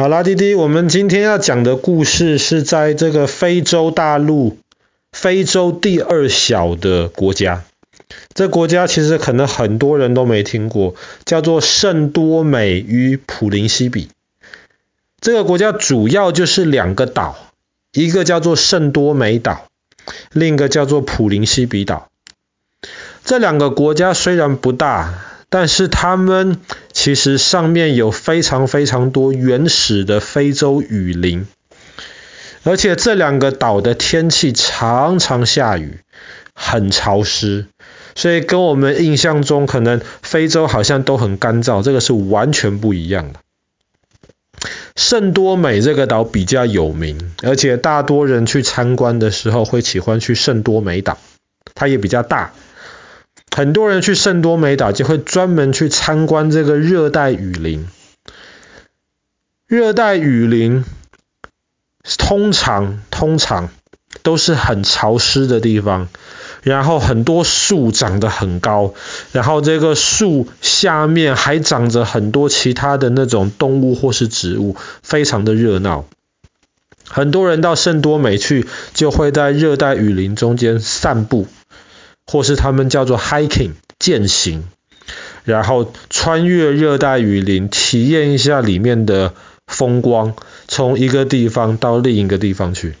好啦，滴滴，我们今天要讲的故事是在这个非洲大陆，非洲第二小的国家。这国家其实可能很多人都没听过，叫做圣多美与普林西比。这个国家主要就是两个岛，一个叫做圣多美岛，另一个叫做普林西比岛。这两个国家虽然不大，但是他们其实上面有非常非常多原始的非洲雨林，而且这两个岛的天气常常下雨，很潮湿，所以跟我们印象中可能非洲好像都很干燥，这个是完全不一样的。圣多美这个岛比较有名，而且大多人去参观的时候会喜欢去圣多美岛，它也比较大。很多人去圣多美岛就会专门去参观这个热带雨林。热带雨林通常通常都是很潮湿的地方，然后很多树长得很高，然后这个树下面还长着很多其他的那种动物或是植物，非常的热闹。很多人到圣多美去，就会在热带雨林中间散步。或是他们叫做 hiking 健行，然后穿越热带雨林，体验一下里面的风光，从一个地方到另一个地方去。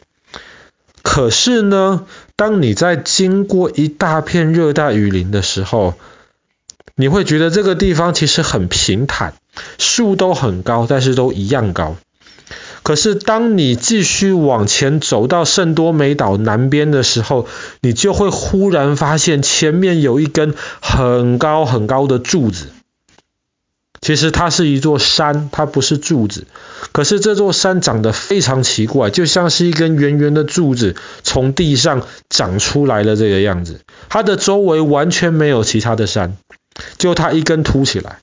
可是呢，当你在经过一大片热带雨林的时候，你会觉得这个地方其实很平坦，树都很高，但是都一样高。可是，当你继续往前走到圣多美岛南边的时候，你就会忽然发现前面有一根很高很高的柱子。其实它是一座山，它不是柱子。可是这座山长得非常奇怪，就像是一根圆圆的柱子从地上长出来的这个样子。它的周围完全没有其他的山，就它一根凸起来。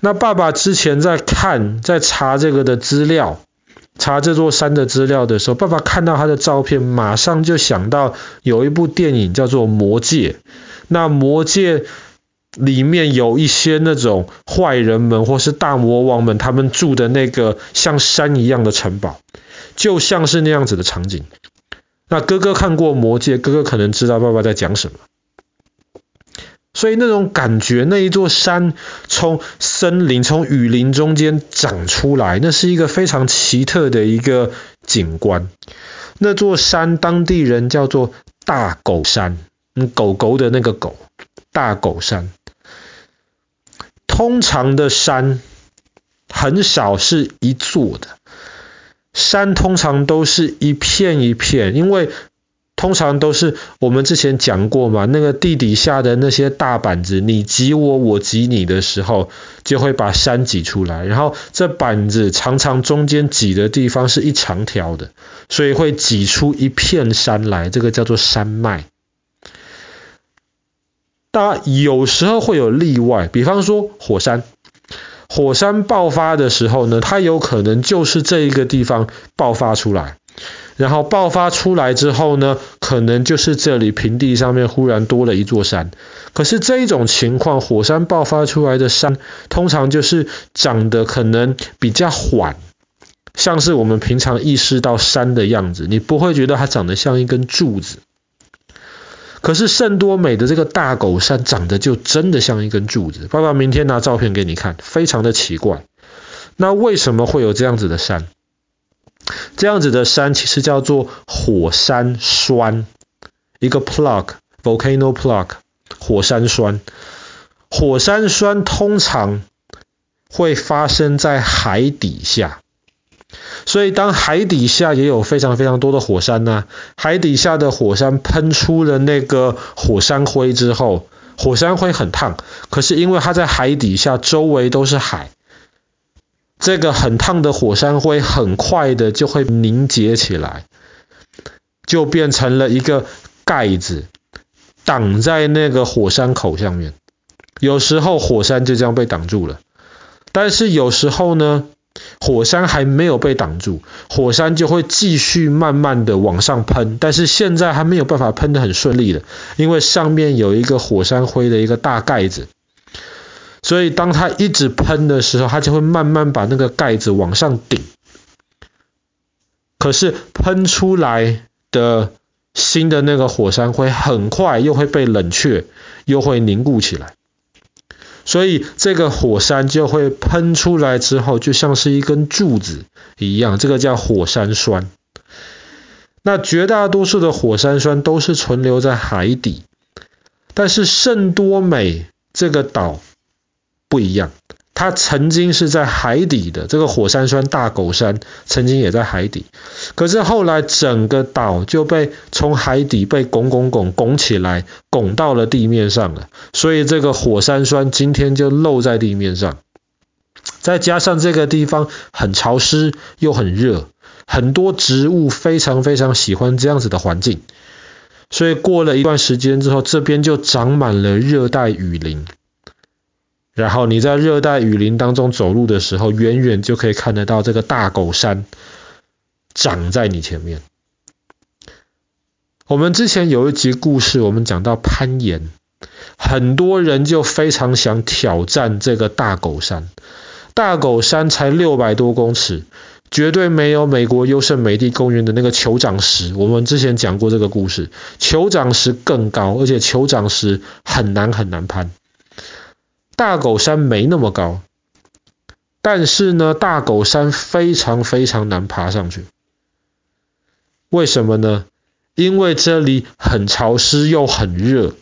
那爸爸之前在看，在查这个的资料，查这座山的资料的时候，爸爸看到他的照片，马上就想到有一部电影叫做《魔戒》。那《魔戒》里面有一些那种坏人们或是大魔王们，他们住的那个像山一样的城堡，就像是那样子的场景。那哥哥看过《魔戒》，哥哥可能知道爸爸在讲什么。所以那种感觉，那一座山从森林、从雨林中间长出来，那是一个非常奇特的一个景观。那座山当地人叫做大狗山，狗狗的那个狗，大狗山。通常的山很少是一座的，山通常都是一片一片，因为。通常都是我们之前讲过嘛，那个地底下的那些大板子，你挤我，我挤你的时候，就会把山挤出来。然后这板子常常中间挤的地方是一长条的，所以会挤出一片山来，这个叫做山脉。当然有时候会有例外，比方说火山，火山爆发的时候呢，它有可能就是这一个地方爆发出来。然后爆发出来之后呢，可能就是这里平地上面忽然多了一座山。可是这一种情况，火山爆发出来的山，通常就是长得可能比较缓，像是我们平常意识到山的样子，你不会觉得它长得像一根柱子。可是圣多美的这个大狗山长得就真的像一根柱子。爸爸明天拿照片给你看，非常的奇怪。那为什么会有这样子的山？这样子的山其实叫做火山栓，一个 plug，volcano plug，火山栓。火山栓通常会发生在海底下，所以当海底下也有非常非常多的火山呢，海底下的火山喷出了那个火山灰之后，火山灰很烫，可是因为它在海底下，周围都是海。这个很烫的火山灰很快的就会凝结起来，就变成了一个盖子，挡在那个火山口上面。有时候火山就这样被挡住了，但是有时候呢，火山还没有被挡住，火山就会继续慢慢的往上喷。但是现在还没有办法喷得很顺利的，因为上面有一个火山灰的一个大盖子。所以当它一直喷的时候，它就会慢慢把那个盖子往上顶。可是喷出来的新的那个火山灰很快又会被冷却，又会凝固起来。所以这个火山就会喷出来之后，就像是一根柱子一样，这个叫火山栓。那绝大多数的火山栓都是存留在海底，但是圣多美这个岛不一样，它曾经是在海底的，这个火山栓大狗山曾经也在海底，可是后来整个岛就被从海底被拱拱拱拱起来，拱到了地面上了，所以这个火山栓今天就露在地面上，再加上这个地方很潮湿又很热。很多植物非常非常喜欢这样子的环境，所以过了一段时间之后，这边就长满了热带雨林。然后你在热带雨林当中走路的时候，远远就可以看得到这个大狗山长在你前面。我们之前有一集故事，我们讲到攀岩，很多人就非常想挑战这个大狗山。大狗山才六百多公尺。绝对没有美国优胜美地公园的那个酋长石，我们之前讲过这个故事。酋长石更高，而且酋长石很难很难攀。大狗山没那么高，但是呢，大狗山非常非常难爬上去。为什么呢？因为这里很潮湿又很热，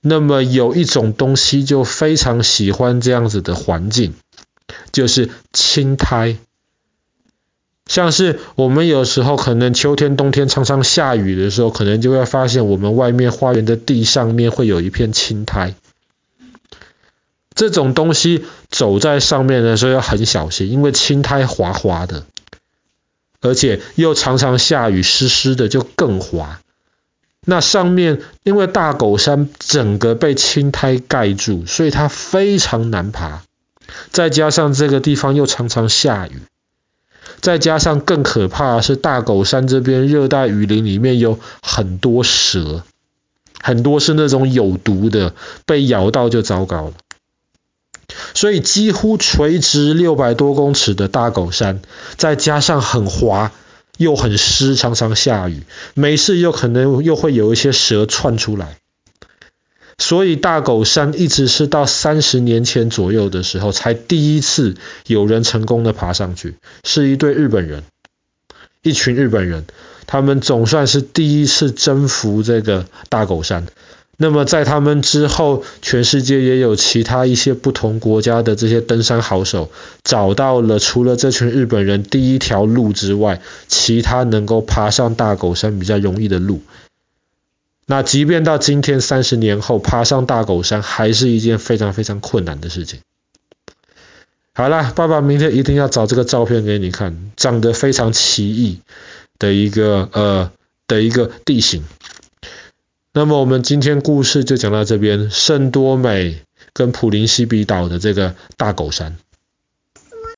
那么有一种东西就非常喜欢这样子的环境，就是青苔。像是我们有时候可能秋天、冬天常常下雨的时候，可能就会发现我们外面花园的地上面会有一片青苔。这种东西走在上面的时候要很小心，因为青苔滑滑的，而且又常常下雨，湿湿的就更滑。那上面因为大狗山整个被青苔盖住，所以它非常难爬。再加上这个地方又常常下雨。再加上更可怕的是，大狗山这边热带雨林里面有很多蛇，很多是那种有毒的，被咬到就糟糕了。所以几乎垂直六百多公尺的大狗山，再加上很滑又很湿，常常下雨，没事又可能又会有一些蛇窜出来。所以大狗山一直是到三十年前左右的时候，才第一次有人成功的爬上去，是一对日本人，一群日本人，他们总算是第一次征服这个大狗山。那么在他们之后，全世界也有其他一些不同国家的这些登山好手，找到了除了这群日本人第一条路之外，其他能够爬上大狗山比较容易的路。那即便到今天三十年后，爬上大狗山还是一件非常非常困难的事情。好了，爸爸明天一定要找这个照片给你看，长得非常奇异的一个呃的一个地形。那么我们今天故事就讲到这边，圣多美跟普林西比岛的这个大狗山。